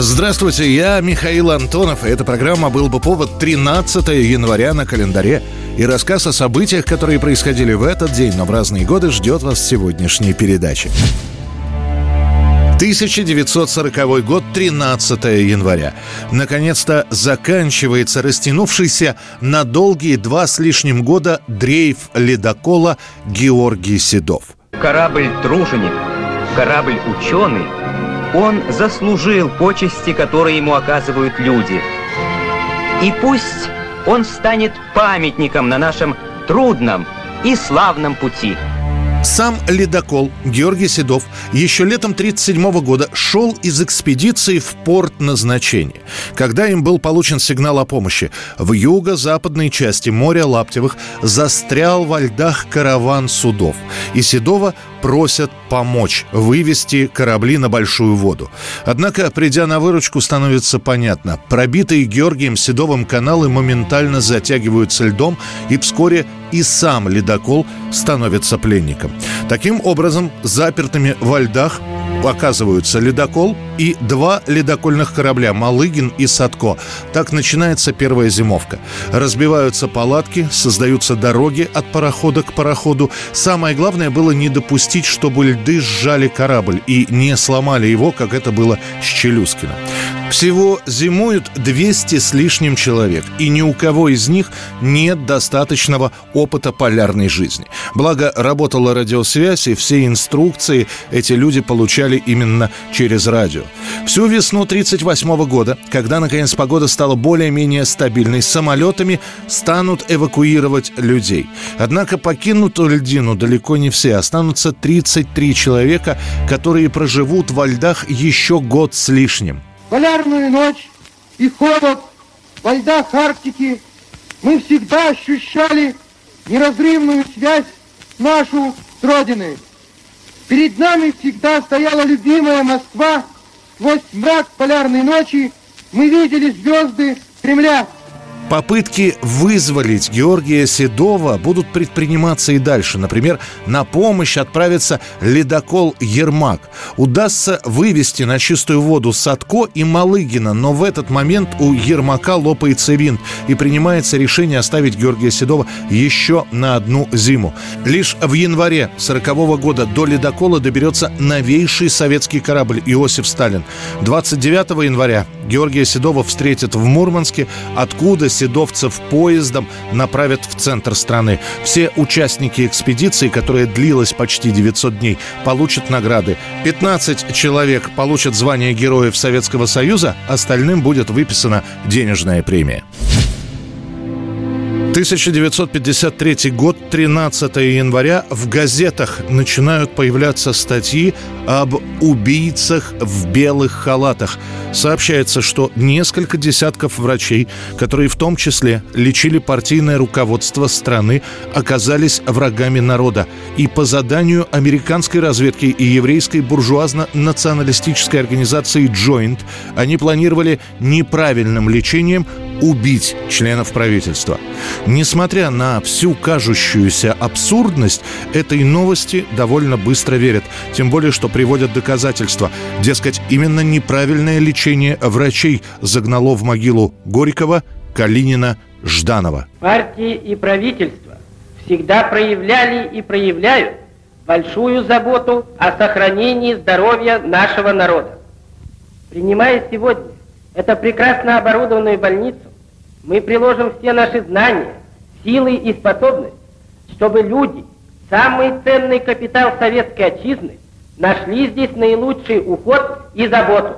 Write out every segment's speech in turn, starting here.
Здравствуйте, я Михаил Антонов, и эта программа «Был бы повод» 13 января на календаре. И рассказ о событиях, которые происходили в этот день, но в разные годы, ждет вас в сегодняшней передаче. 1940 год, 13 января. Наконец-то заканчивается растянувшийся на долгие два с лишним года дрейф ледокола Георгий Седов. Корабль «Труженик», корабль «Ученый» Он заслужил почести, которые ему оказывают люди. И пусть он станет памятником на нашем трудном и славном пути. Сам ледокол Георгий Седов еще летом 1937 года шел из экспедиции в порт назначения, когда им был получен сигнал о помощи. В юго-западной части моря Лаптевых застрял во льдах караван судов, и Седова просят помочь вывести корабли на большую воду. Однако, придя на выручку, становится понятно. Пробитые Георгием Седовым каналы моментально затягиваются льдом, и вскоре и сам ледокол становится пленником. Таким образом, запертыми во льдах оказываются ледокол и два ледокольных корабля «Малыгин» и «Садко». Так начинается первая зимовка. Разбиваются палатки, создаются дороги от парохода к пароходу. Самое главное было не допустить, чтобы льды сжали корабль и не сломали его, как это было с Челюскиным. Всего зимуют 200 с лишним человек, и ни у кого из них нет достаточного опыта полярной жизни. Благо, работала радиосвязь, и все инструкции эти люди получали именно через радио. Всю весну 1938 года, когда, наконец, погода стала более-менее стабильной, самолетами станут эвакуировать людей. Однако покинут льдину далеко не все. Останутся 33 человека, которые проживут во льдах еще год с лишним полярную ночь и холод во льдах Арктики мы всегда ощущали неразрывную связь нашу с Родиной. Перед нами всегда стояла любимая Москва. Сквозь мрак полярной ночи мы видели звезды Кремля. Попытки вызволить Георгия Седова будут предприниматься и дальше. Например, на помощь отправится ледокол «Ермак». Удастся вывести на чистую воду Садко и Малыгина, но в этот момент у Ермака лопается винт и принимается решение оставить Георгия Седова еще на одну зиму. Лишь в январе 40 года до ледокола доберется новейший советский корабль «Иосиф Сталин». 29 января Георгия Седова встретят в Мурманске, откуда седовцев поездом направят в центр страны. Все участники экспедиции, которая длилась почти 900 дней, получат награды. 15 человек получат звание Героев Советского Союза, остальным будет выписана денежная премия. 1953 год, 13 января, в газетах начинают появляться статьи об убийцах в белых халатах. Сообщается, что несколько десятков врачей, которые в том числе лечили партийное руководство страны, оказались врагами народа. И по заданию американской разведки и еврейской буржуазно-националистической организации «Джойнт» они планировали неправильным лечением убить членов правительства. Несмотря на всю кажущуюся абсурдность, этой новости довольно быстро верят. Тем более, что приводят доказательства. Дескать, именно неправильное лечение врачей загнало в могилу Горького, Калинина, Жданова. Партии и правительство всегда проявляли и проявляют большую заботу о сохранении здоровья нашего народа. Принимая сегодня эту прекрасно оборудованную больницу, мы приложим все наши знания, силы и способности, чтобы люди, самый ценный капитал советской отчизны, нашли здесь наилучший уход и заботу.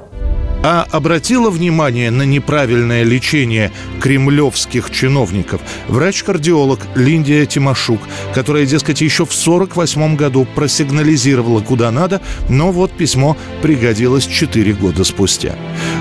А обратила внимание на неправильное лечение кремлевских чиновников врач-кардиолог Линдия Тимошук, которая, дескать, еще в 1948 году просигнализировала куда надо, но вот письмо пригодилось 4 года спустя.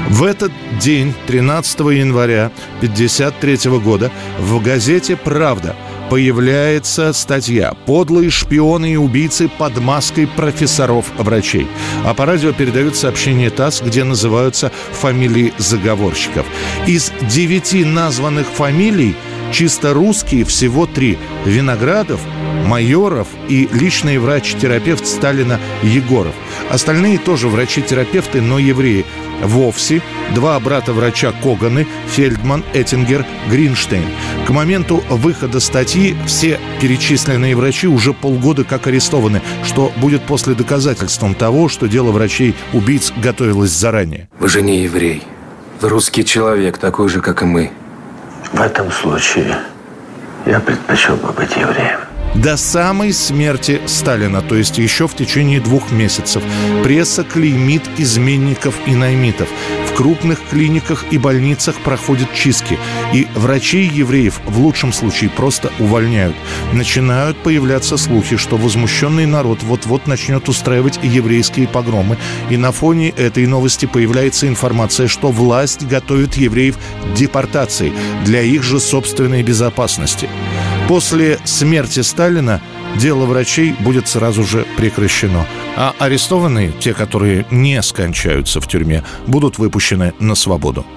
В этот день, 13 января 1953 года, в газете «Правда» появляется статья «Подлые шпионы и убийцы под маской профессоров-врачей». А по радио передают сообщение ТАСС, где называются фамилии заговорщиков. Из девяти названных фамилий чисто русские всего три – Виноградов, Майоров и личный врач-терапевт Сталина Егоров. Остальные тоже врачи-терапевты, но евреи – вовсе два брата-врача Коганы, Фельдман, Эттингер, Гринштейн. К моменту выхода статьи все перечисленные врачи уже полгода как арестованы, что будет после доказательством того, что дело врачей-убийц готовилось заранее. Вы же не еврей. Вы русский человек, такой же, как и мы. В этом случае я предпочел бы быть евреем. До самой смерти Сталина, то есть еще в течение двух месяцев, пресса клеймит изменников и наймитов. В крупных клиниках и больницах проходят чистки. И врачей евреев в лучшем случае просто увольняют. Начинают появляться слухи, что возмущенный народ вот-вот начнет устраивать еврейские погромы. И на фоне этой новости появляется информация, что власть готовит евреев к депортации для их же собственной безопасности. После смерти Сталина дело врачей будет сразу же прекращено. А арестованные, те, которые не скончаются в тюрьме, будут выпущены на свободу.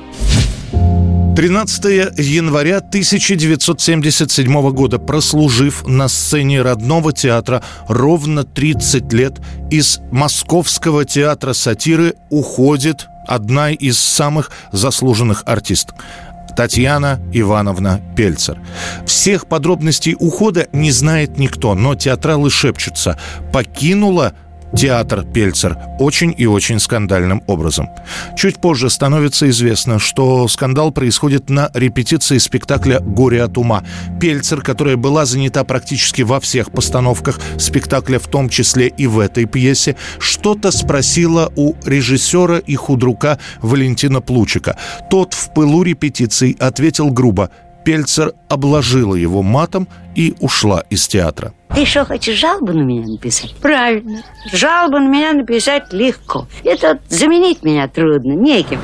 13 января 1977 года, прослужив на сцене родного театра ровно 30 лет, из Московского театра сатиры уходит одна из самых заслуженных артисток. Татьяна Ивановна Пельцер. Всех подробностей ухода не знает никто, но театралы шепчутся. Покинула театр Пельцер очень и очень скандальным образом. Чуть позже становится известно, что скандал происходит на репетиции спектакля «Горе от ума». Пельцер, которая была занята практически во всех постановках спектакля, в том числе и в этой пьесе, что-то спросила у режиссера и худрука Валентина Плучика. Тот в пылу репетиций ответил грубо Пельцер обложила его матом и ушла из театра. Ты что, хочешь жалобу на меня написать? Правильно. Жалобу на меня написать легко. Это заменить меня трудно, неким.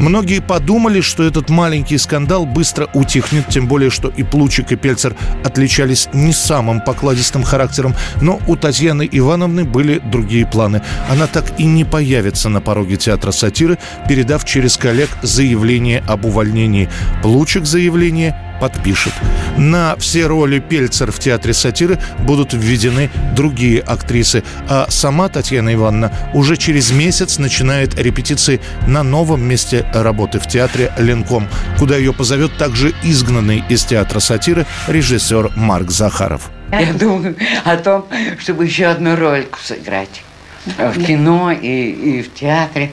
Многие подумали, что этот маленький скандал быстро утихнет, тем более, что и Плучик, и Пельцер отличались не самым покладистым характером, но у Татьяны Ивановны были другие планы. Она так и не появится на пороге театра сатиры, передав через коллег заявление об увольнении. Плучик заявление подпишет. На все роли Пельцер в театре сатиры будут введены другие актрисы, а сама Татьяна Ивановна уже через месяц начинает репетиции на новом месте работы в театре «Ленком», куда ее позовет также изгнанный из театра сатиры режиссер Марк Захаров. Я думаю о том, чтобы еще одну рольку сыграть в кино и, и в театре.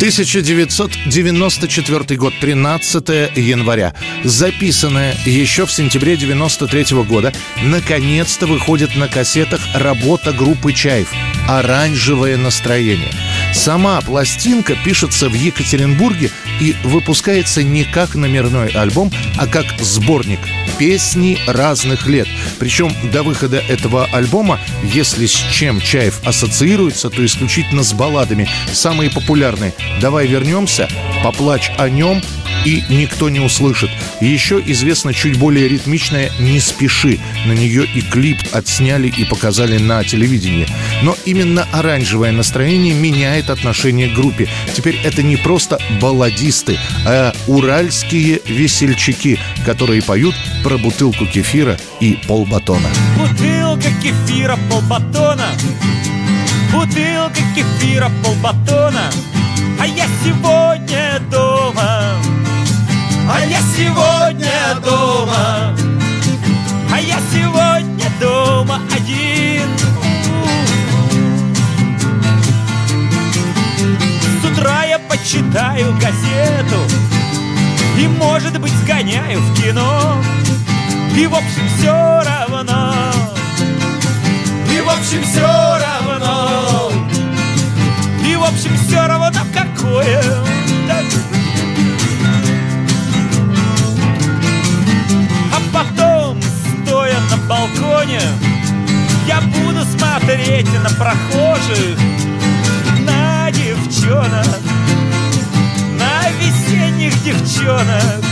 1994 год, 13 января. Записанная еще в сентябре 93 года, наконец-то выходит на кассетах работа группы «Чаев» «Оранжевое настроение». Сама пластинка пишется в Екатеринбурге и выпускается не как номерной альбом, а как сборник песни разных лет. Причем до выхода этого альбома, если с чем Чаев ассоциируется, то исключительно с балладами. Самые популярные «Давай вернемся», «Поплачь о нем», и никто не услышит. Еще известно чуть более ритмичная «Не спеши». На нее и клип отсняли и показали на телевидении. Но именно оранжевое настроение меняет отношение к группе. Теперь это не просто балладисты, а уральские весельчаки, которые поют про бутылку кефира и полбатона. Бутылка кефира, полбатона Бутылка кефира, полбатона А я сегодня дома а я сегодня дома. А я сегодня дома один. С утра я почитаю газету И, может быть, сгоняю в кино. И, в общем, все равно. И, в общем, все равно. И, все равно какое. Прохожих, на девчонок, на весенних девчонок,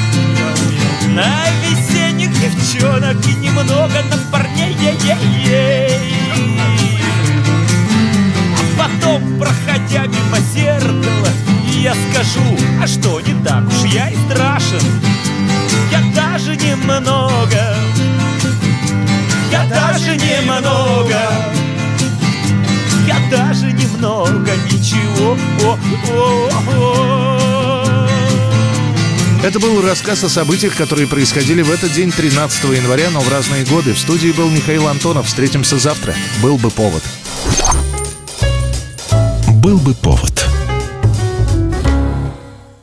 на весенних девчонок и немного на парней. А потом, проходя мимо зеркала, я скажу, а что, не так уж я и страшен. Я даже немного, я даже немного, даже немного ничего. О, о, о. Это был рассказ о событиях, которые происходили в этот день, 13 января, но в разные годы. В студии был Михаил Антонов. Встретимся завтра. Был бы повод. Был бы повод.